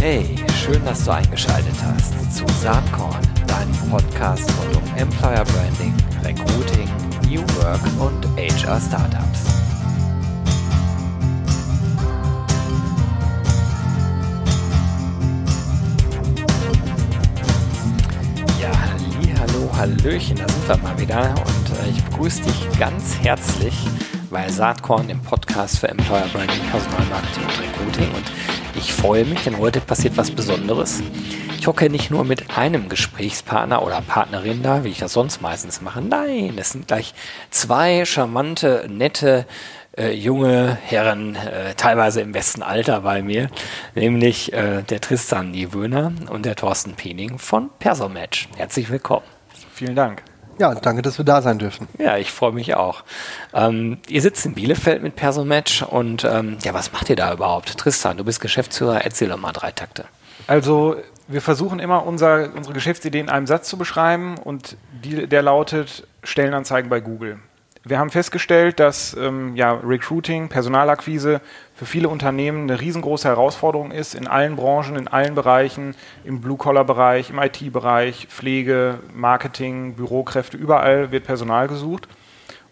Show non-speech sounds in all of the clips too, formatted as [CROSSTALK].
Hey, schön, dass du eingeschaltet hast zu Saatkorn, deinem Podcast rund um Employer Branding, Recruiting, New Work und HR Startups. Ja, hallo, hallöchen, da sind wir mal wieder und äh, ich begrüße dich ganz herzlich bei Saatkorn im Podcast für Employer Branding, Personalmarketing und Recruiting und ich freue mich, denn heute passiert was Besonderes. Ich hocke nicht nur mit einem Gesprächspartner oder Partnerin da, wie ich das sonst meistens mache. Nein, es sind gleich zwei charmante, nette, äh, junge Herren, äh, teilweise im besten Alter bei mir, nämlich äh, der Tristan Niewöhner und der Thorsten Piening von Persomatch. Herzlich willkommen. Vielen Dank. Ja, danke, dass wir da sein dürfen. Ja, ich freue mich auch. Ähm, ihr sitzt in Bielefeld mit Persomatch und ähm, ja, was macht ihr da überhaupt? Tristan, du bist Geschäftsführer, erzähl doch mal drei Takte. Also wir versuchen immer unser, unsere Geschäftsidee in einem Satz zu beschreiben und die, der lautet Stellenanzeigen bei Google. Wir haben festgestellt, dass ähm, ja, Recruiting, Personalakquise für viele Unternehmen eine riesengroße Herausforderung ist, in allen Branchen, in allen Bereichen, im Blue-Collar-Bereich, im IT-Bereich, Pflege, Marketing, Bürokräfte, überall wird Personal gesucht.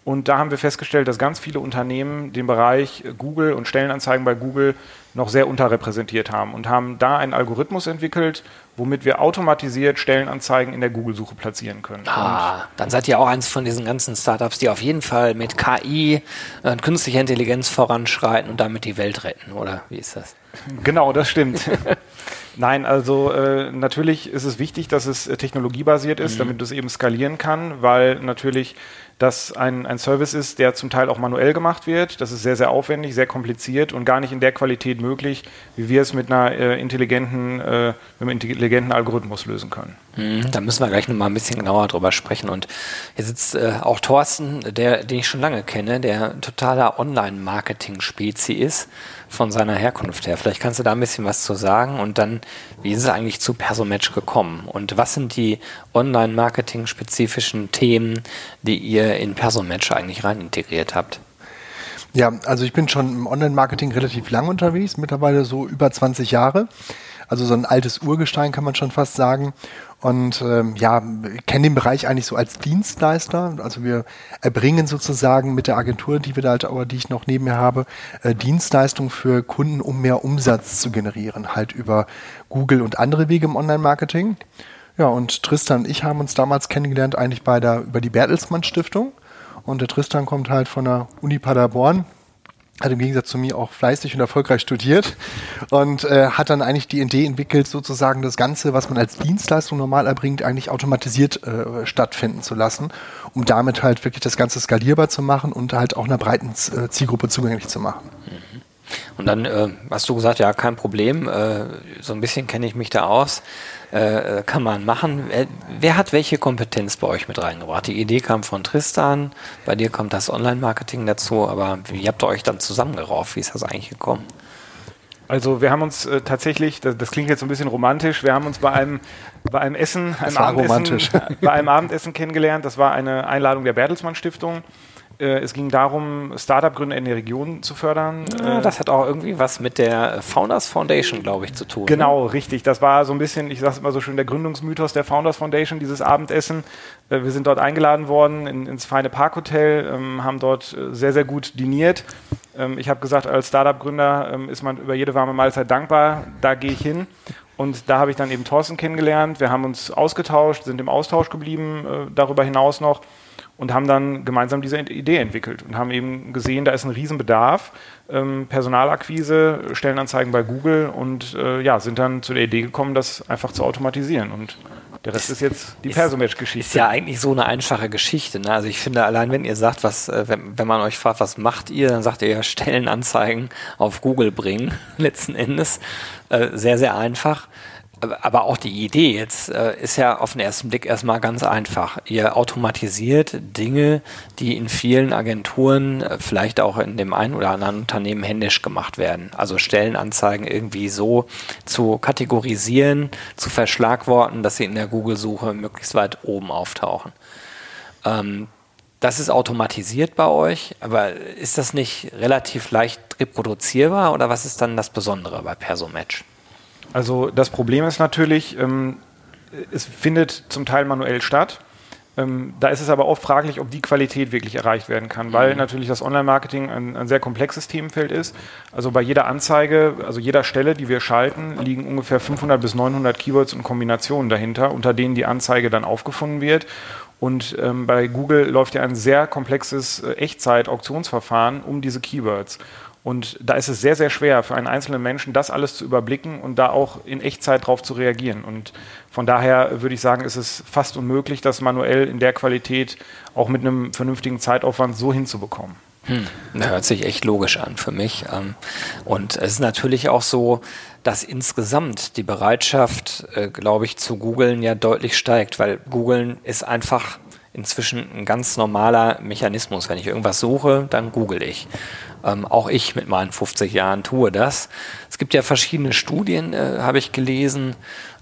Und da haben wir festgestellt, dass ganz viele Unternehmen den Bereich Google und Stellenanzeigen bei Google noch sehr unterrepräsentiert haben und haben da einen Algorithmus entwickelt, womit wir automatisiert Stellenanzeigen in der Google-Suche platzieren können. Ah, dann seid ihr auch eins von diesen ganzen Startups, die auf jeden Fall mit KI und künstlicher Intelligenz voranschreiten und damit die Welt retten, oder wie ist das? Genau, das stimmt. [LAUGHS] Nein, also äh, natürlich ist es wichtig, dass es äh, technologiebasiert ist, mhm. damit es eben skalieren kann, weil natürlich das ein, ein Service ist, der zum Teil auch manuell gemacht wird. Das ist sehr, sehr aufwendig, sehr kompliziert und gar nicht in der Qualität möglich, wie wir es mit einer äh, intelligenten, äh, mit einem intelligenten Algorithmus lösen können. Mhm, da müssen wir gleich noch mal ein bisschen genauer drüber sprechen. Und hier sitzt äh, auch Thorsten, der, den ich schon lange kenne, der totaler Online-Marketing-Spezi ist von seiner Herkunft her. Vielleicht kannst du da ein bisschen was zu sagen und dann, wie ist es eigentlich zu Persomatch gekommen und was sind die Online-Marketing-spezifischen Themen, die ihr in Persomatch eigentlich rein integriert habt? Ja, also ich bin schon im Online-Marketing relativ lang unterwegs, mittlerweile so über 20 Jahre. Also so ein altes Urgestein kann man schon fast sagen. Und ähm, ja, kennen den Bereich eigentlich so als Dienstleister. Also wir erbringen sozusagen mit der Agentur, die wir da halt, aber die ich noch neben mir habe, äh, Dienstleistungen für Kunden, um mehr Umsatz zu generieren, halt über Google und andere Wege im Online-Marketing. Ja, und Tristan und ich haben uns damals kennengelernt eigentlich bei der über die Bertelsmann Stiftung. Und der Tristan kommt halt von der Uni Paderborn, hat im Gegensatz zu mir auch fleißig und erfolgreich studiert und äh, hat dann eigentlich die Idee entwickelt, sozusagen das Ganze, was man als Dienstleistung normal erbringt, eigentlich automatisiert äh, stattfinden zu lassen, um damit halt wirklich das Ganze skalierbar zu machen und halt auch einer breiten äh, Zielgruppe zugänglich zu machen. Mhm. Und dann äh, hast du gesagt, ja, kein Problem, äh, so ein bisschen kenne ich mich da aus. Äh, kann man machen. Wer, wer, hat welche Kompetenz bei euch mit reingebracht? Die Idee kam von Tristan, bei dir kommt das Online-Marketing dazu, aber wie habt ihr euch dann zusammengerauft? Wie ist das eigentlich gekommen? Also wir haben uns äh, tatsächlich, das, das, klingt jetzt so ein bisschen romantisch, wir haben uns bei einem, bei einem Essen, einem Abendessen, [LAUGHS] bei einem Abendessen kennengelernt. Das war eine Einladung der Bertelsmann Stiftung. Äh, es ging darum, Startup-Gründer in der Region zu fördern. Ja, das hat auch irgendwie was mit der Founders Foundation, glaube ich, zu tun. Genau, ne? richtig. Das war so ein bisschen, ich sage es immer so schön, der Gründungsmythos der Founders Foundation, dieses Abendessen. Äh, wir sind dort eingeladen worden in, ins feine Parkhotel, ähm, haben dort äh, sehr, sehr gut diniert. Ähm, ich habe gesagt, als Startup-Gründer ähm, ist man über jede warme Mahlzeit dankbar. Da gehe ich hin. Und da habe ich dann eben Thorsten kennengelernt. Wir haben uns ausgetauscht, sind im Austausch geblieben, äh, darüber hinaus noch und haben dann gemeinsam diese Idee entwickelt und haben eben gesehen, da ist ein Riesenbedarf, ähm, Personalakquise, Stellenanzeigen bei Google und äh, ja, sind dann zu der Idee gekommen, das einfach zu automatisieren und der Rest ist, ist jetzt die Persomatch-Geschichte. Ist ja eigentlich so eine einfache Geschichte. Ne? Also ich finde, allein wenn ihr sagt, was, äh, wenn, wenn man euch fragt, was macht ihr, dann sagt ihr ja Stellenanzeigen auf Google bringen, [LAUGHS] letzten Endes. Äh, sehr, sehr einfach aber auch die Idee jetzt äh, ist ja auf den ersten Blick erstmal ganz einfach. Ihr automatisiert Dinge, die in vielen Agenturen, äh, vielleicht auch in dem einen oder anderen Unternehmen händisch gemacht werden. Also Stellenanzeigen irgendwie so zu kategorisieren, zu verschlagworten, dass sie in der Google-Suche möglichst weit oben auftauchen. Ähm, Das ist automatisiert bei euch, aber ist das nicht relativ leicht reproduzierbar oder was ist dann das Besondere bei Persomatch? Also das Problem ist natürlich, ähm, es findet zum Teil manuell statt. Ähm, da ist es aber oft fraglich, ob die Qualität wirklich erreicht werden kann, weil mhm. natürlich das Online-Marketing ein, ein, sehr komplexes Themenfeld ist. Also bei jeder Anzeige, also jeder Stelle, die wir schalten, liegen ungefähr 500 bis 900 Keywords und Kombinationen dahinter, unter denen die Anzeige dann aufgefunden wird. Und ähm, bei Google läuft ja ein sehr komplexes äh, Echtzeit-Auktionsverfahren um diese Keywords. Und da ist es sehr, sehr schwer für einen einzelnen Menschen, das alles zu überblicken und da auch in Echtzeit drauf zu reagieren. Und von daher würde ich sagen, ist es fast unmöglich, das manuell in der Qualität auch mit einem vernünftigen Zeitaufwand so hinzubekommen. Hm, das hört sich echt logisch an für mich. Ähm, und es ist natürlich auch so, dass insgesamt die Bereitschaft, äh, glaube ich, zu googeln ja deutlich steigt, weil googeln ist einfach inzwischen ein ganz normaler Mechanismus. Wenn ich irgendwas suche, dann google ich. Ähm, auch ich mit meinen 50 Jahren tue das. Es gibt ja verschiedene Studien, äh, habe ich gelesen,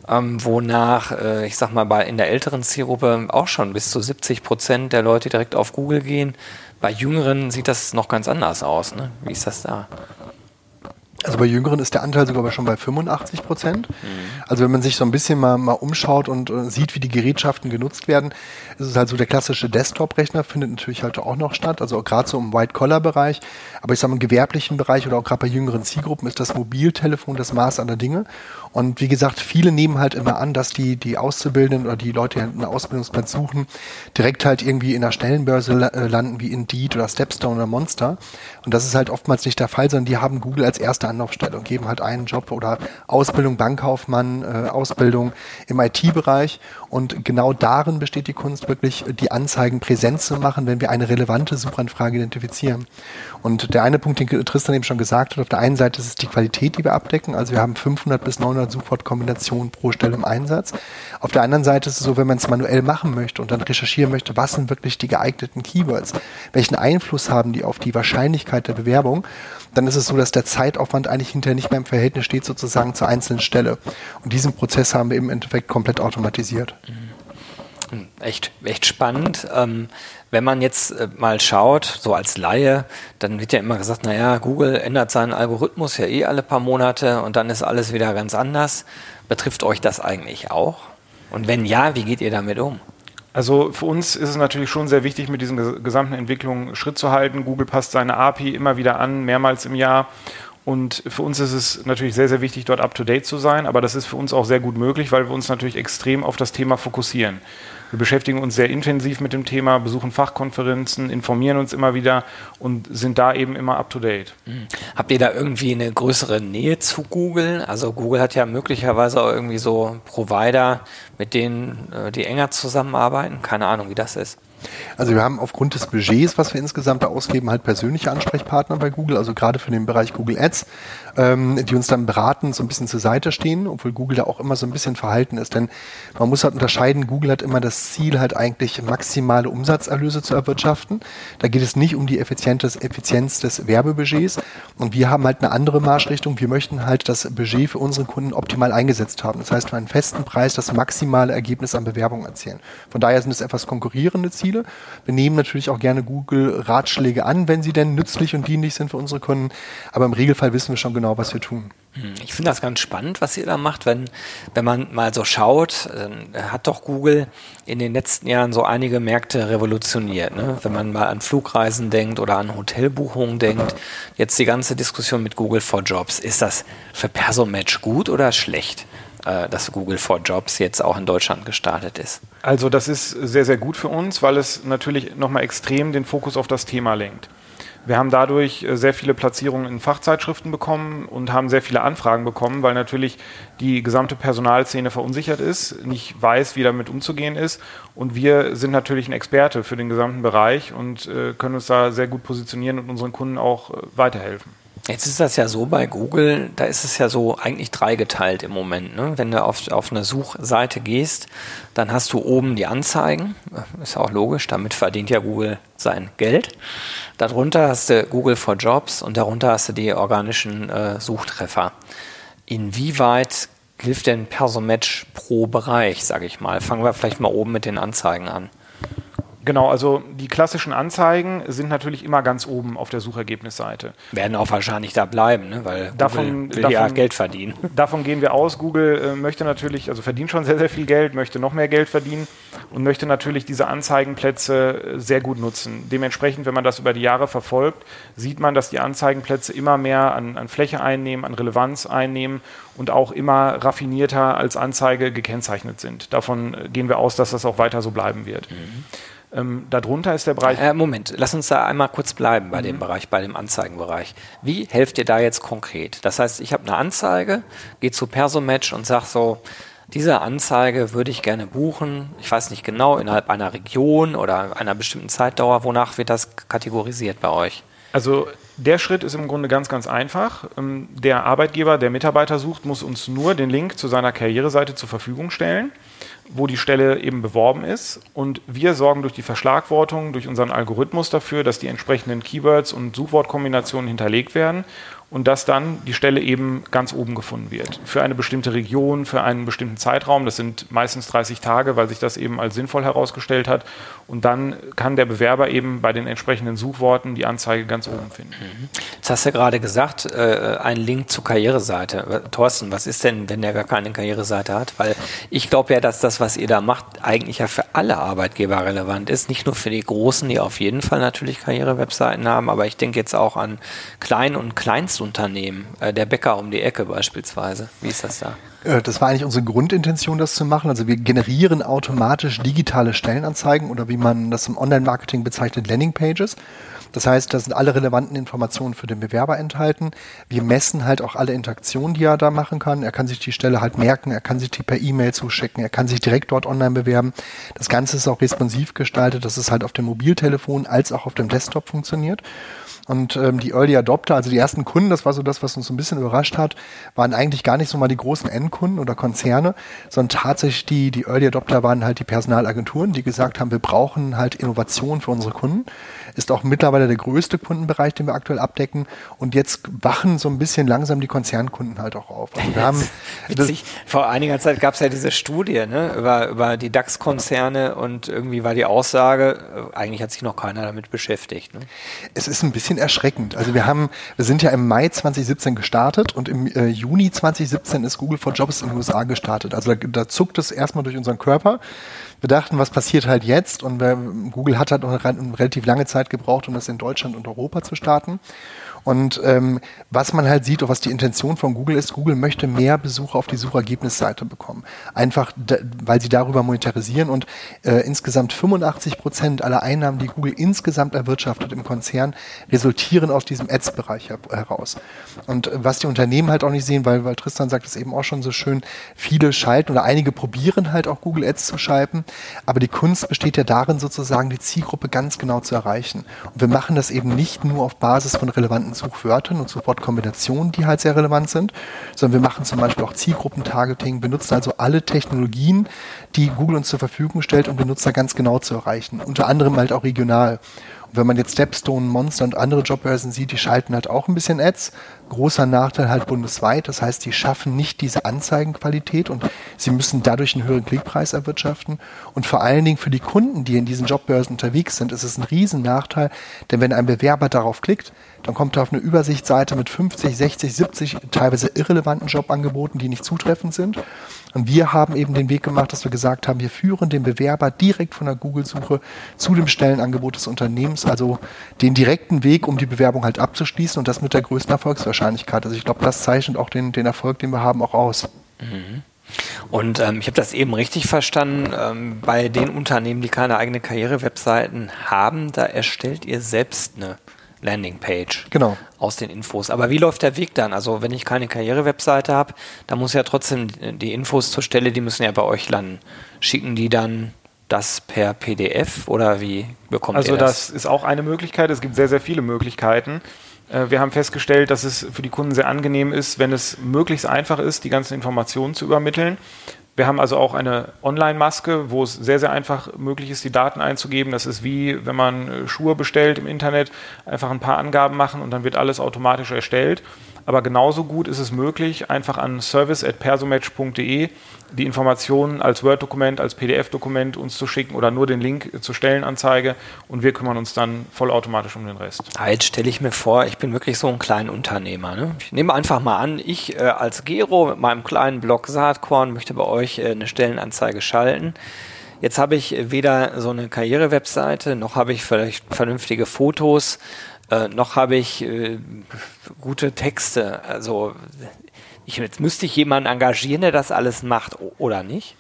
ähm, wonach, äh, ich sag mal, bei, in der älteren Zielgruppe auch schon bis zu 70 Prozent der Leute direkt auf Google gehen. Bei Jüngeren sieht das noch ganz anders aus. Ne? Wie ist das da? Also bei Jüngeren ist der Anteil sogar schon bei 85 Prozent. Mhm. Also wenn man sich so ein bisschen mal, mal umschaut und äh, sieht, wie die Gerätschaften genutzt werden, ist es halt so, der klassische Desktop-Rechner findet natürlich halt auch noch statt, also gerade so im White-Collar-Bereich. Aber ich sage mal, im gewerblichen Bereich oder auch gerade bei jüngeren Zielgruppen ist das Mobiltelefon das Maß aller Dinge. Und wie gesagt, viele nehmen halt immer an, dass die, die Auszubildenden oder die Leute, die einen Ausbildungsplatz suchen, direkt halt irgendwie in der Stellenbörse äh, landen wie Indeed oder Stepstone oder Monster. Und das ist halt oftmals nicht der Fall, sondern die haben Google als erste Anlaufstelle und geben halt einen Job oder Ausbildung Bankkaufmann, äh, Ausbildung im IT-Bereich. Und genau darin besteht die Kunst, wirklich die Anzeigen präsent zu machen, wenn wir eine relevante Suchanfrage identifizieren. Und der eine Punkt, den Tristan eben schon gesagt hat, auf der einen Seite ist es die Qualität, die wir abdecken. Also wir haben 500 bis 900 Suchwortkombinationen pro Stelle im Einsatz. Auf der anderen Seite ist es so, wenn man es manuell machen möchte und dann recherchieren möchte, was sind wirklich die geeigneten Keywords? Welchen Einfluss haben die auf die Wahrscheinlichkeit der Bewerbung? Dann ist es so, dass der Zeitaufwand eigentlich hinterher nicht mehr im Verhältnis steht sozusagen zur einzelnen Stelle. Und diesen Prozess haben wir im Endeffekt komplett automatisiert. Hm, echt, echt spannend. Ähm, wenn man jetzt äh, mal schaut, so als Laie, dann wird ja immer gesagt, naja, Google ändert seinen Algorithmus ja eh alle paar Monate und dann ist alles wieder ganz anders. Betrifft euch das eigentlich auch? Und wenn ja, wie geht ihr damit um? Also für uns ist es natürlich schon sehr wichtig, mit diesen gesamten Entwicklungen Schritt zu halten. Google passt seine API immer wieder an, mehrmals im Jahr. Und für uns ist es natürlich sehr, sehr wichtig, dort up-to-date zu sein. Aber das ist für uns auch sehr gut möglich, weil wir uns natürlich extrem auf das Thema fokussieren. Wir beschäftigen uns sehr intensiv mit dem Thema, besuchen Fachkonferenzen, informieren uns immer wieder und sind da eben immer up-to-date. Mhm. Habt ihr da irgendwie eine größere Nähe zu Google? Also Google hat ja möglicherweise auch irgendwie so Provider, mit denen äh, die enger zusammenarbeiten. Keine Ahnung, wie das ist. Also wir haben aufgrund des Budgets, was wir insgesamt ausgeben, halt persönliche Ansprechpartner bei Google, also gerade für den Bereich Google Ads, ähm, die uns dann beraten, so ein bisschen zur Seite stehen, obwohl Google da auch immer so ein bisschen verhalten ist. Denn man muss halt unterscheiden, Google hat immer das Ziel, halt eigentlich maximale Umsatzerlöse zu erwirtschaften. Da geht es nicht um die Effizienz des Werbebudgets. Und wir haben halt eine andere Marschrichtung. Wir möchten halt das Budget für unsere Kunden optimal eingesetzt haben. Das heißt, für einen festen Preis das maximale Ergebnis an Bewerbung erzielen. Von daher sind es etwas konkurrierende Ziele. Ziele. Wir nehmen natürlich auch gerne Google-Ratschläge an, wenn sie denn nützlich und dienlich sind für unsere Kunden. Aber im Regelfall wissen wir schon genau, was wir tun. Hm, ich finde das ganz spannend, was ihr da macht, wenn, wenn man mal so schaut, hat doch Google in den letzten Jahren so einige Märkte revolutioniert. Ne? Wenn man mal an Flugreisen denkt oder an Hotelbuchungen denkt, jetzt die ganze Diskussion mit Google for Jobs, ist das für Personmatch gut oder schlecht? Äh, dass Google for Jobs jetzt auch in Deutschland gestartet ist? Also das ist sehr, sehr gut für uns, weil es natürlich nochmal extrem den Fokus auf das Thema lenkt. Wir haben dadurch äh, sehr viele Platzierungen in Fachzeitschriften bekommen und haben sehr viele Anfragen bekommen, weil natürlich die gesamte Personalszene verunsichert ist, nicht weiß, wie damit umzugehen ist. Und wir sind natürlich ein Experte für den gesamten Bereich und äh, können uns da sehr gut positionieren und unseren Kunden auch äh, weiterhelfen. Jetzt ist das ja so bei Google, da ist es ja so eigentlich dreigeteilt im Moment. Ne? Wenn du auf, auf eine Suchseite gehst, dann hast du oben die Anzeigen, ist auch logisch, damit verdient ja Google sein Geld. Darunter hast du Google for Jobs und darunter hast du die organischen äh, Suchtreffer. Inwieweit hilft denn Persomatch pro Bereich, sage ich mal? Fangen wir vielleicht mal oben mit den Anzeigen an. Genau, also die klassischen Anzeigen sind natürlich immer ganz oben auf der Suchergebnisseite. Werden auch wahrscheinlich da bleiben, ne? weil davon, Google will davon, ja Geld verdienen. [LAUGHS] Davon gehen wir aus. Google äh, möchte natürlich, also verdient schon sehr, sehr viel Geld, möchte noch mehr Geld verdienen und möchte natürlich diese Anzeigenplätze äh, sehr gut nutzen. Dementsprechend, wenn man das über die Jahre verfolgt, sieht man, dass die Anzeigenplätze immer mehr an, an Fläche einnehmen, an Relevanz einnehmen und auch immer raffinierter als Anzeige gekennzeichnet sind. Davon äh, gehen wir aus, dass das auch weiter so bleiben wird. Mhm. Ähm, darunter ist der Bereich. Äh, Moment, lass uns da einmal kurz bleiben bei mhm. dem Bereich, bei dem Anzeigenbereich. Wie helft ihr da jetzt konkret? Das heißt, ich habe eine Anzeige, gehe zu Persomatch und sage so, diese Anzeige würde ich gerne buchen. Ich weiß nicht genau, innerhalb einer Region oder einer bestimmten Zeitdauer. Wonach wird das kategorisiert bei euch? Also der Schritt ist im Grunde ganz, ganz einfach. Ähm, der Arbeitgeber, der Mitarbeiter sucht, muss uns nur den Link zu seiner Karriereseite zur Verfügung stellen wo die Stelle eben beworben ist. Und wir sorgen durch die Verschlagwortung, durch unseren Algorithmus dafür, dass die entsprechenden Keywords und Suchwortkombinationen hinterlegt werden und dass dann die Stelle eben ganz oben gefunden wird. Für eine bestimmte Region, für einen bestimmten Zeitraum. Das sind meistens 30 Tage, weil sich das eben als sinnvoll herausgestellt hat. Und dann kann der Bewerber eben bei den entsprechenden Suchworten die Anzeige ganz oben finden. Mhm. Jetzt hast du gerade gesagt, äh, ein Link zur Karriereseite. Thorsten, was ist denn, wenn der gar keine Karriereseite hat? Weil ich glaube ja, dass das, was ihr da macht, eigentlich ja für alle Arbeitgeber relevant ist. Nicht nur für die Großen, die auf jeden Fall natürlich Karrierewebseiten haben, aber ich denke jetzt auch an Klein- und Kleinst Unternehmen, äh, der Bäcker um die Ecke beispielsweise. Wie ist das da? Äh, das war eigentlich unsere Grundintention, das zu machen. Also wir generieren automatisch digitale Stellenanzeigen oder wie man das im Online-Marketing bezeichnet, Landingpages. Das heißt, da sind alle relevanten Informationen für den Bewerber enthalten. Wir messen halt auch alle Interaktionen, die er da machen kann. Er kann sich die Stelle halt merken, er kann sich die per E-Mail zuschicken, er kann sich direkt dort online bewerben. Das Ganze ist auch responsiv gestaltet, dass es halt auf dem Mobiltelefon als auch auf dem Desktop funktioniert. Und ähm, die Early Adopter, also die ersten Kunden, das war so das, was uns so ein bisschen überrascht hat, waren eigentlich gar nicht so mal die großen Endkunden oder Konzerne, sondern tatsächlich die, die Early Adopter waren halt die Personalagenturen, die gesagt haben, wir brauchen halt Innovation für unsere Kunden ist auch mittlerweile der größte Kundenbereich, den wir aktuell abdecken. Und jetzt wachen so ein bisschen langsam die Konzernkunden halt auch auf. Also wir [LAUGHS] haben Witzig. Vor einiger Zeit gab es ja diese Studie ne, über, über die DAX-Konzerne und irgendwie war die Aussage, äh, eigentlich hat sich noch keiner damit beschäftigt. Ne? Es ist ein bisschen erschreckend. Also wir haben, wir sind ja im Mai 2017 gestartet und im äh, Juni 2017 ist Google for Jobs in den USA gestartet. Also da, da zuckt es erstmal durch unseren Körper wir dachten, was passiert halt jetzt? Und Google hat halt noch eine relativ lange Zeit gebraucht, um das in Deutschland und Europa zu starten. Und ähm, was man halt sieht, oder was die Intention von Google ist, Google möchte mehr Besucher auf die Suchergebnisseite bekommen. Einfach, weil sie darüber monetarisieren und äh, insgesamt 85 Prozent aller Einnahmen, die Google insgesamt erwirtschaftet im Konzern, resultieren aus diesem Ads-Bereich heraus. Und äh, was die Unternehmen halt auch nicht sehen, weil, weil Tristan sagt es eben auch schon so schön, viele schalten oder einige probieren halt auch Google Ads zu schalten, aber die Kunst besteht ja darin, sozusagen die Zielgruppe ganz genau zu erreichen. Und wir machen das eben nicht nur auf Basis von relevanten relevanten Suchwörtern und Suchwortkombinationen, die halt sehr relevant sind, sondern wir machen zum Beispiel auch Zielgruppentargeting, benutzen also alle Technologien, die Google uns zur Verfügung stellt, um Benutzer ganz genau zu erreichen. Unter anderem halt auch regional. Wenn man jetzt Stepstone, Monster und andere Jobbörsen sieht, die schalten halt auch ein bisschen Ads. Großer Nachteil halt bundesweit. Das heißt, die schaffen nicht diese Anzeigenqualität und sie müssen dadurch einen höheren Klickpreis erwirtschaften. Und vor allen Dingen für die Kunden, die in diesen Jobbörsen unterwegs sind, ist es ein riesen Nachteil, denn wenn ein Bewerber darauf klickt, dann kommt er auf eine Übersichtsseite mit 50, 60, 70 teilweise irrelevanten Jobangeboten, die nicht zutreffend sind. Und wir haben eben den Weg gemacht, dass wir gesagt haben, wir führen den Bewerber direkt von der Google-Suche zu dem Stellenangebot des Unternehmens, also den direkten Weg, um die Bewerbung halt abzuschließen und das mit der größten Erfolgswahrscheinlichkeit. Also ich glaube, das zeichnet auch den, den Erfolg, den wir haben, auch aus. Mhm. Und ähm, ich habe das eben richtig verstanden, ähm, bei den Unternehmen, die keine eigene Karriere-Webseiten haben, da erstellt ihr selbst eine Landingpage genau. aus den Infos. Aber wie läuft der Weg dann? Also wenn ich keine Karrierewebseite habe, dann muss ja trotzdem die Infos zur Stelle, die müssen ja bei euch landen. Schicken die dann das per PDF oder wie bekommt also ihr das? Also das ist auch eine Möglichkeit. Es gibt sehr, sehr viele Möglichkeiten. Äh, wir haben festgestellt, dass es für die Kunden sehr angenehm ist, wenn es möglichst einfach ist, die ganzen Informationen zu übermitteln. Wir haben also auch eine Online-Maske, wo es sehr, sehr einfach möglich ist, die Daten einzugeben. Das ist wie, wenn man äh, Schuhe bestellt im Internet, einfach ein paar Angaben machen und dann wird alles automatisch erstellt. Aber genauso gut ist es möglich, einfach an service.persomatch.de die Informationen als Word-Dokument, als PDF-Dokument uns zu schicken oder nur den Link zur Stellenanzeige und wir kümmern uns dann vollautomatisch um den Rest. Ah, jetzt stelle ich mir vor, ich bin wirklich so ein kleiner Unternehmer. Ne? Ich nehme einfach mal an, ich äh, als Gero mit meinem kleinen Blog Saatkorn möchte bei euch äh, eine Stellenanzeige schalten. Jetzt habe ich weder so eine Karriere-Webseite, noch habe ich vielleicht vernünftige Fotos, äh, noch habe ich äh, gute Texte. Also ich, jetzt müsste ich jemanden engagieren, der das alles macht, oder nicht?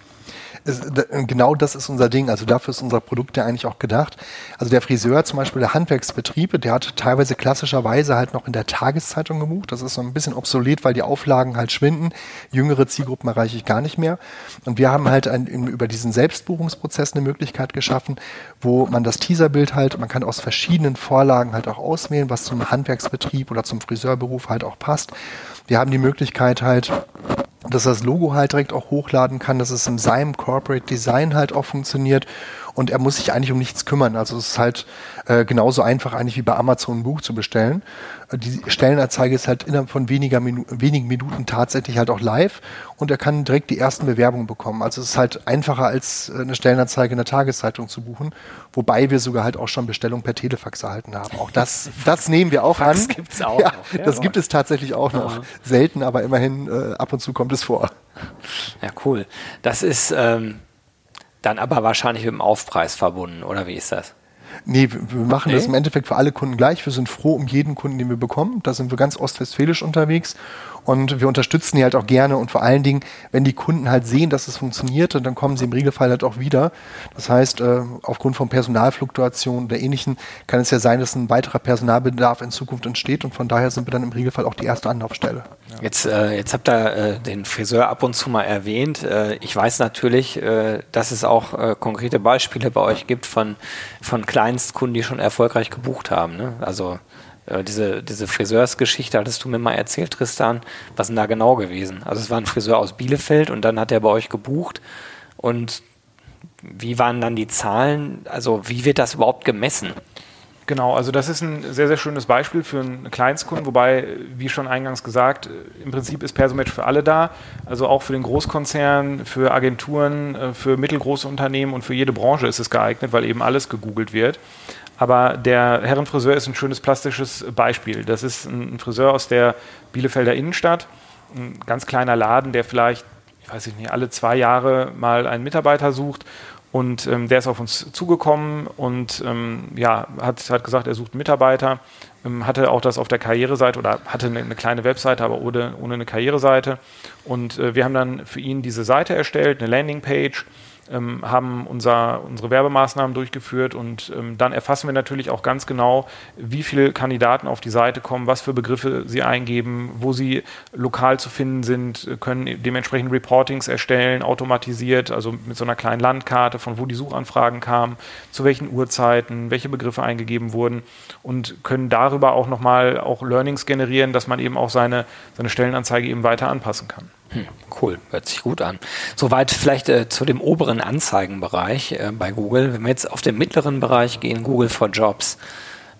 Genau das ist unser Ding. Also dafür ist unser Produkt ja eigentlich auch gedacht. Also der Friseur zum Beispiel, der Handwerksbetrieb, der hat teilweise klassischerweise halt noch in der Tageszeitung gebucht. Das ist so ein bisschen obsolet, weil die Auflagen halt schwinden. Jüngere Zielgruppen erreiche ich gar nicht mehr. Und wir haben halt ein, über diesen Selbstbuchungsprozess eine Möglichkeit geschaffen, wo man das Teaserbild halt, man kann aus verschiedenen Vorlagen halt auch auswählen, was zum Handwerksbetrieb oder zum Friseurberuf halt auch passt. Wir haben die Möglichkeit halt, dass das Logo halt direkt auch hochladen kann, dass es in seinem Corporate Design halt auch funktioniert und er muss sich eigentlich um nichts kümmern. Also es ist halt äh, genauso einfach eigentlich wie bei Amazon ein Buch zu bestellen. Die Stellenanzeige ist halt innerhalb von weniger Minu wenigen Minuten tatsächlich halt auch live und er kann direkt die ersten Bewerbungen bekommen. Also es ist halt einfacher als äh, eine Stellenanzeige in der Tageszeitung zu buchen, wobei wir sogar halt auch schon Bestellungen per Telefax erhalten haben. Auch das, [LAUGHS] das nehmen wir auch Fax an. Gibt's auch ja, noch. das gibt es tatsächlich auch noch. Ja. Selten, aber immerhin äh, ab und zu kommt es vor. Ja, cool. Das ist ähm dann aber wahrscheinlich mit dem Aufpreis verbunden, oder wie ist das? Nee, wir machen nee? das im Endeffekt für alle Kunden gleich. Wir sind froh um jeden Kunden, den wir bekommen. Da sind wir ganz ostwestfälisch unterwegs. Und wir unterstützen die halt auch gerne und vor allen Dingen, wenn die Kunden halt sehen, dass es funktioniert, dann kommen sie im Regelfall halt auch wieder. Das heißt, äh, aufgrund von Personalfluktuationen oder ähnlichen kann es ja sein, dass ein weiterer Personalbedarf in Zukunft entsteht und von daher sind wir dann im Regelfall auch die erste Anlaufstelle. Jetzt, äh, jetzt habt ihr äh, den Friseur ab und zu mal erwähnt. Äh, ich weiß natürlich, äh, dass es auch äh, konkrete Beispiele bei euch gibt von, von Kleinstkunden, die schon erfolgreich gebucht haben. Ne? Also äh, diese, diese Friseursgeschichte hattest du mir mal erzählt, Tristan. Was denn da genau gewesen? Also es war ein Friseur aus Bielefeld und dann hat er bei euch gebucht. Und wie waren dann die Zahlen? Also wie wird das überhaupt gemessen? Genau, also das ist ein sehr, sehr schönes Beispiel für einen Kleinstkunden, wobei, wie schon eingangs gesagt, im Prinzip ist Persomatch für alle da, also auch für den Großkonzern, für Agenturen, äh, für mittelgroße Unternehmen und für jede Branche ist es geeignet, weil eben alles gegoogelt wird. Aber der Herrenfriseur ist ein schönes plastisches Beispiel. Das ist ein Friseur aus der Bielefelder Innenstadt, ein ganz kleiner Laden, der vielleicht, ich weiß nicht, alle zwei Jahre mal einen Mitarbeiter sucht. Und ähm, der ist auf uns zugekommen und ähm, ja, hat, hat gesagt, er sucht einen Mitarbeiter. Ähm, hatte auch das auf der Karriereseite oder hatte eine, eine kleine Webseite, aber ohne, ohne eine Karriereseite. Und äh, wir haben dann für ihn diese Seite erstellt, eine Landingpage ähm, haben unser, unsere Werbemaßnahmen durchgeführt und ähm, dann erfassen wir natürlich auch ganz genau, wie viele Kandidaten auf die Seite kommen, was für Begriffe sie eingeben, wo sie lokal zu finden sind, können dementsprechend Reportings erstellen, automatisiert, also mit so einer kleinen Landkarte, von wo die Suchanfragen kamen, zu welchen Uhrzeiten, welche Begriffe eingegeben wurden und können darüber auch nochmal auch Learnings generieren, dass man eben auch seine, seine Stellenanzeige eben weiter anpassen kann. Hm, cool, hört sich gut an. Soweit vielleicht äh, zu dem oberen Anzeigenbereich äh, bei Google. Wenn wir jetzt auf den mittleren Bereich gehen, Google for Jobs,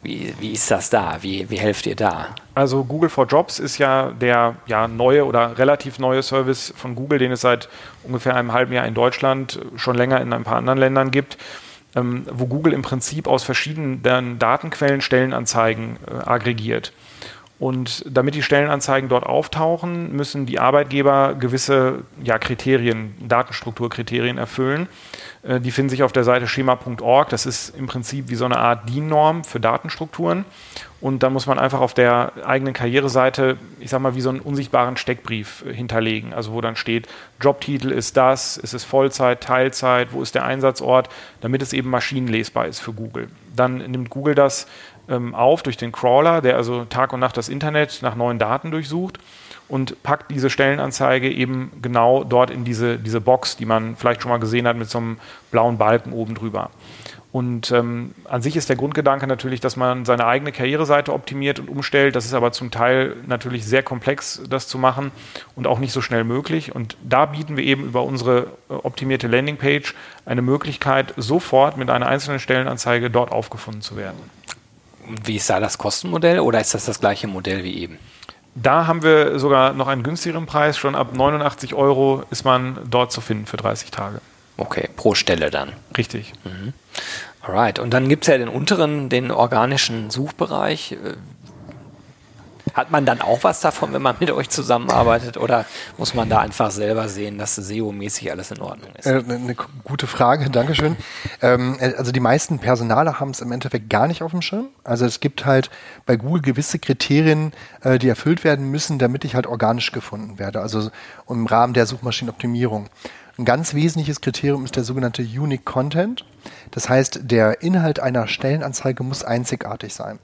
wie, wie ist das da? Wie, wie helft ihr da? Also Google for Jobs ist ja der ja, neue oder relativ neue Service von Google, den es seit ungefähr einem halben Jahr in Deutschland, schon länger in ein paar anderen Ländern gibt. Ähm, wo Google im Prinzip aus verschiedenen Datenquellen Stellenanzeigen äh, aggregiert. Und damit die Stellenanzeigen dort auftauchen, müssen die Arbeitgeber gewisse ja, Kriterien, Datenstrukturkriterien erfüllen. Äh, die finden sich auf der Seite schema.org. Das ist im Prinzip wie so eine Art DIN-Norm für Datenstrukturen. Und da muss man einfach auf der eigenen Karriereseite, ich sag mal, wie so einen unsichtbaren Steckbrief äh, hinterlegen. Also wo dann steht, Jobtitel ist das, ist es Vollzeit, Teilzeit, wo ist der Einsatzort, damit es eben maschinenlesbar ist für Google. Dann nimmt Google das ähm, auf durch den Crawler, der also Tag und Nacht das Internet nach neuen Daten durchsucht und packt diese Stellenanzeige eben genau dort in diese, diese Box, die man vielleicht schon mal gesehen hat mit so einem blauen Balken oben drüber. Und ähm, an sich ist der Grundgedanke natürlich, dass man seine eigene Karriereseite optimiert und umstellt. Das ist aber zum Teil natürlich sehr komplex, das zu machen und auch nicht so schnell möglich. Und da bieten wir eben über unsere äh, optimierte Landingpage eine Möglichkeit, sofort mit einer einzelnen Stellenanzeige dort aufgefunden zu werden. Wie ist da das Kostenmodell oder ist das das gleiche Modell wie eben? Da haben wir sogar noch einen günstigeren Preis. Schon ab 89 Euro ist man dort zu finden für 30 Tage. Okay, pro Stelle dann. Richtig. Mhm. Alright. Und dann gibt es ja den unteren, den organischen Suchbereich. Hat man dann auch was davon, wenn man mit euch zusammenarbeitet oder muss man da einfach selber sehen, dass SEO-mäßig alles in Ordnung ist? Äh, eine gute Frage, Dankeschön. Ähm, äh, also die meisten Personale haben es im Endeffekt gar nicht auf dem Schirm. Also es gibt halt bei Google gewisse Kriterien, äh, die erfüllt werden müssen, damit ich halt organisch gefunden werde. Also im Rahmen der Suchmaschinenoptimierung. Ein ganz wesentliches Kriterium ist der sogenannte Unique Content. Das heißt, der Inhalt einer Stellenanzeige muss einzigartig sein.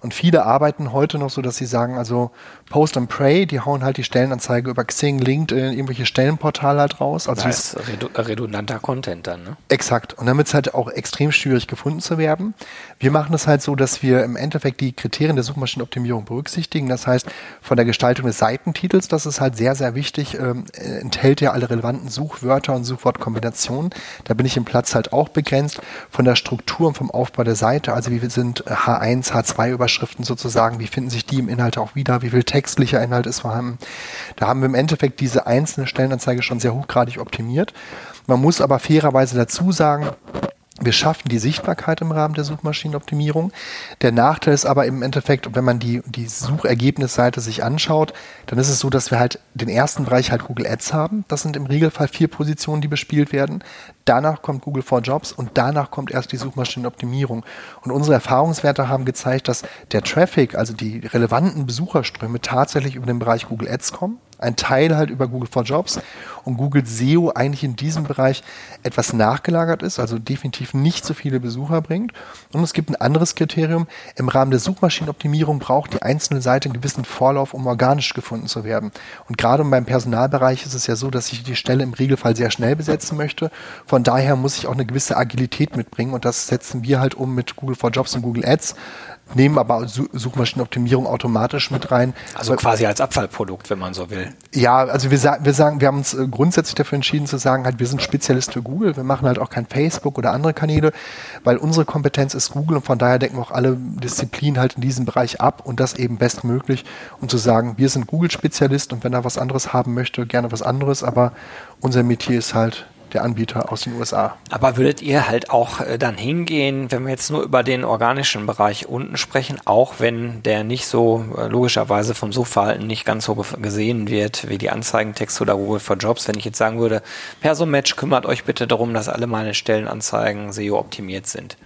Und viele arbeiten heute noch so, dass sie sagen, also Post and Pray, die hauen halt die Stellenanzeige über Xing, LinkedIn, irgendwelche Stellenportale halt raus. Also das ist redundanter Content dann, ne? Exakt. Und damit ist halt auch extrem schwierig gefunden zu werden. Wir machen es halt so, dass wir im Endeffekt die Kriterien der Suchmaschinenoptimierung berücksichtigen. Das heißt, von der Gestaltung des Seitentitels, das ist halt sehr, sehr wichtig, ähm, enthält ja alle relevanten Suchwörter und Suchwortkombinationen. Da bin ich im Platz halt auch begrenzt. Von der Struktur und vom Aufbau der Seite, also wie sind H1, H2 Überschriften, Überschriften sozusagen, wie finden sich die im Inhalt auch wieder, wie viel textlicher Inhalt ist vorhanden. Da haben wir im Endeffekt diese einzelne Stellenanzeige schon sehr hochgradig optimiert. Man muss aber fairerweise dazu sagen, wir schaffen die Sichtbarkeit im Rahmen der Suchmaschinenoptimierung. Der Nachteil ist aber im Endeffekt, wenn man die, die Suchergebnisseite sich anschaut, dann ist es so, dass wir halt den ersten Bereich halt Google Ads haben. Das sind im Regelfall vier Positionen, die bespielt werden. Danach kommt Google for Jobs und danach kommt erst die Suchmaschinenoptimierung. Und unsere Erfahrungswerte haben gezeigt, dass der Traffic, also die relevanten Besucherströme tatsächlich über den Bereich Google Ads kommen ein Teil halt über Google for Jobs und Google SEO eigentlich in diesem Bereich etwas nachgelagert ist, also definitiv nicht so viele Besucher bringt. Und es gibt ein anderes Kriterium. Im Rahmen der Suchmaschinenoptimierung braucht die einzelne Seite einen gewissen Vorlauf, um organisch gefunden zu werden. Und gerade beim Personalbereich ist es ja so, dass ich die Stelle im Regelfall sehr schnell besetzen möchte. Von daher muss ich auch eine gewisse Agilität mitbringen und das setzen wir halt um mit Google for Jobs und Google Ads nehmen aber Suchmaschinenoptimierung automatisch mit rein. Also quasi als Abfallprodukt, wenn man so will. Ja, also wir, sa wir sagen, wir haben uns äh, grundsätzlich dafür entschieden zu sagen, halt, wir sind Spezialist für Google. Wir machen halt auch kein Facebook oder andere Kanäle, weil unsere Kompetenz ist Google und von daher decken wir auch alle Disziplinen halt in diesem Bereich ab und das eben bestmöglich, um zu sagen, wir sind Google-Spezialist und wenn er was anderes haben möchte, gerne was anderes, aber unser Metier ist halt der Anbieter aus den USA. Aber würdet ihr halt auch äh, dann hingehen, wenn wir jetzt nur über den organischen Bereich unten sprechen, auch wenn der nicht so äh, logischerweise vom Suchverhalten nicht ganz so gesehen wird wie die Anzeigentexte oder Google for Jobs, wenn ich jetzt sagen würde, Persomatch kümmert euch bitte darum, dass alle meine Stellenanzeigen SEO optimiert sind.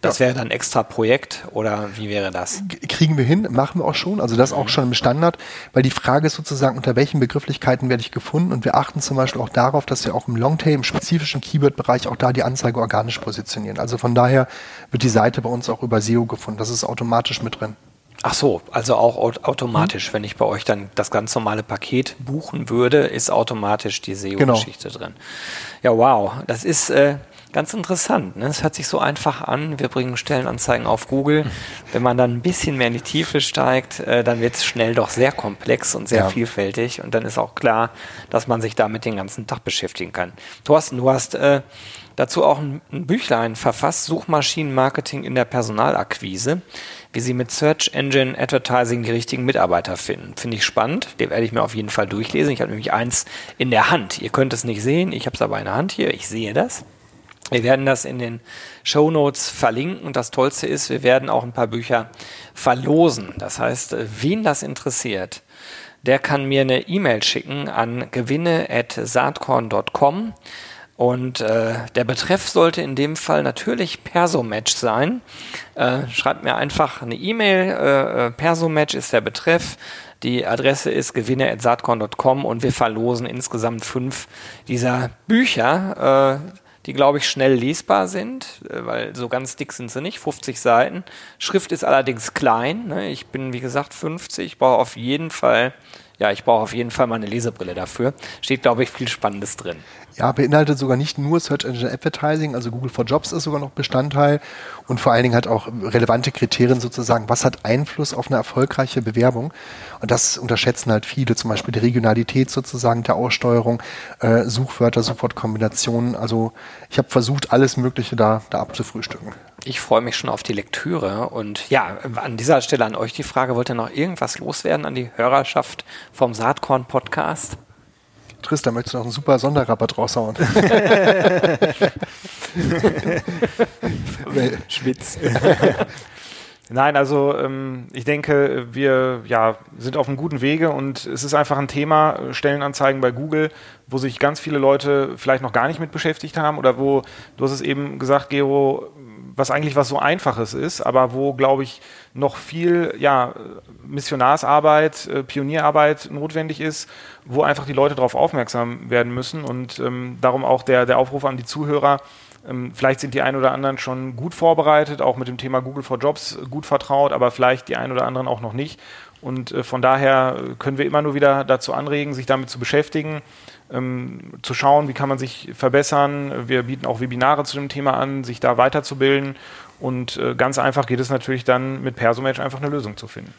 Das ja. wäre dann extra Projekt oder wie wäre das? Kriegen wir hin, machen wir auch schon. Also das auch schon im Standard, weil die Frage ist sozusagen, unter welchen Begrifflichkeiten werde ich gefunden und wir achten zum Beispiel auch darauf, dass wir auch im Longtail, im spezifischen Keyword-Bereich auch da die Anzeige organisch positionieren. Also von daher wird die Seite bei uns auch über SEO gefunden. Das ist automatisch mit drin. Ach so, also auch automatisch, mhm. wenn ich bei euch dann das ganz normale Paket buchen würde, ist automatisch die SEO-Geschichte genau. drin. Ja, wow, das ist äh, ganz interessant. Ne? Es hört sich so einfach an. Wir bringen Stellenanzeigen auf Google. Wenn man dann ein bisschen mehr in die Tiefe steigt, äh, dann wird es schnell doch sehr komplex und sehr ja. vielfältig. Und dann ist auch klar, dass man sich damit den ganzen Tag beschäftigen kann. Thorsten, du hast äh, dazu auch ein, ein Büchlein verfasst, Suchmaschinenmarketing in der Personalakquise, wie Sie mit Search Engine Advertising die richtigen Mitarbeiter finden. Finde ich spannend, den werde ich mir auf jeden Fall durchlesen. Ich habe nämlich eins in der Hand. Ihr könnt es nicht sehen, ich habe es aber in der Hand hier, ich sehe das. Wir werden das in den Show Notes verlinken und das Tollste ist, wir werden auch ein paar Bücher verlosen. Das heißt, wen das interessiert, der kann mir eine E-Mail schicken an gewinne.saatkorn.com und äh, der Betreff sollte in dem Fall natürlich Persomatch sein. Äh, schreibt mir einfach eine E-Mail, äh, äh Persomatch ist der Betreff. Die Adresse ist gewinne.saatkorn.com und wir verlosen insgesamt fünf dieser Bücher. Äh, die, glaube ich, schnell lesbar sind, äh, weil so ganz dick sind sie nicht, 50 Seiten. Schrift ist allerdings klein. Ne? Ich bin, wie gesagt, 50. Ich brauche auf jeden Fall, ja, ich brauche auf jeden Fall mal eine Lesebrille dafür. Steht, glaube ich, viel Spannendes drin. Ja, beinhaltet sogar nicht nur Search Engine Advertising, also Google for Jobs ist sogar noch Bestandteil und vor allen Dingen hat auch relevante Kriterien sozusagen, was hat Einfluss auf eine erfolgreiche Bewerbung. Und das unterschätzen halt viele, zum Beispiel die Regionalität sozusagen der Aussteuerung, äh, Suchwörter, Suchwortkombinationen. Also ich habe versucht, alles Mögliche da, da abzufrühstücken. Ich freue mich schon auf die Lektüre und ja, an dieser Stelle an euch die Frage, wollt ihr noch irgendwas loswerden an die Hörerschaft vom Saatkorn Podcast? Tristan, möchtest du noch einen super Sonderrabatt raushauen? [LAUGHS] Schwitz. [LAUGHS] Nein, also ähm, ich denke, wir ja, sind auf einem guten Wege und es ist einfach ein Thema, Stellenanzeigen bei Google, wo sich ganz viele Leute vielleicht noch gar nicht mit beschäftigt haben oder wo, du hast es eben gesagt, Gero, was eigentlich was so Einfaches ist, aber wo, glaube ich, noch viel ja, Missionarsarbeit, äh, Pionierarbeit notwendig ist, wo einfach die Leute darauf aufmerksam werden müssen und ähm, darum auch der, der Aufruf an die Zuhörer, ähm, vielleicht sind die einen oder anderen schon gut vorbereitet, auch mit dem Thema Google for Jobs gut vertraut, aber vielleicht die einen oder anderen auch noch nicht. Und äh, von daher können wir immer nur wieder dazu anregen, sich damit zu beschäftigen, ähm, zu schauen, wie kann man sich verbessern. Wir bieten auch Webinare zu dem Thema an, sich da weiterzubilden. Und äh, ganz einfach geht es natürlich dann mit Persomatch einfach eine Lösung zu finden.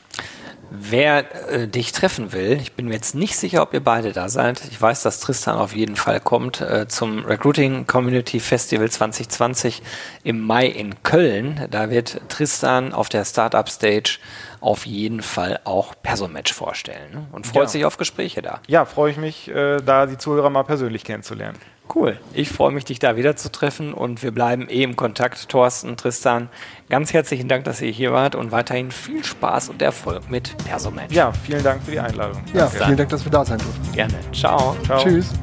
Wer äh, dich treffen will, ich bin mir jetzt nicht sicher, ob ihr beide da seid. Ich weiß, dass Tristan auf jeden Fall kommt äh, zum Recruiting Community Festival 2020 im Mai in Köln. Da wird Tristan auf der Startup Stage auf jeden Fall auch Persomatch vorstellen ne? und freut ja. sich auf Gespräche da. Ja, freue ich mich, äh, da die Zuhörer mal persönlich kennenzulernen. Cool. Ich freue mich, dich da wieder zu treffen und wir bleiben eh im Kontakt. Thorsten, Tristan, ganz herzlichen Dank, dass ihr hier wart und weiterhin viel Spaß und Erfolg mit Persomatch. Ja, vielen Dank für die Einladung. Ja, Danke. vielen Dank, dass wir da sein durften. Gerne. Ciao. Ciao. Tschüss.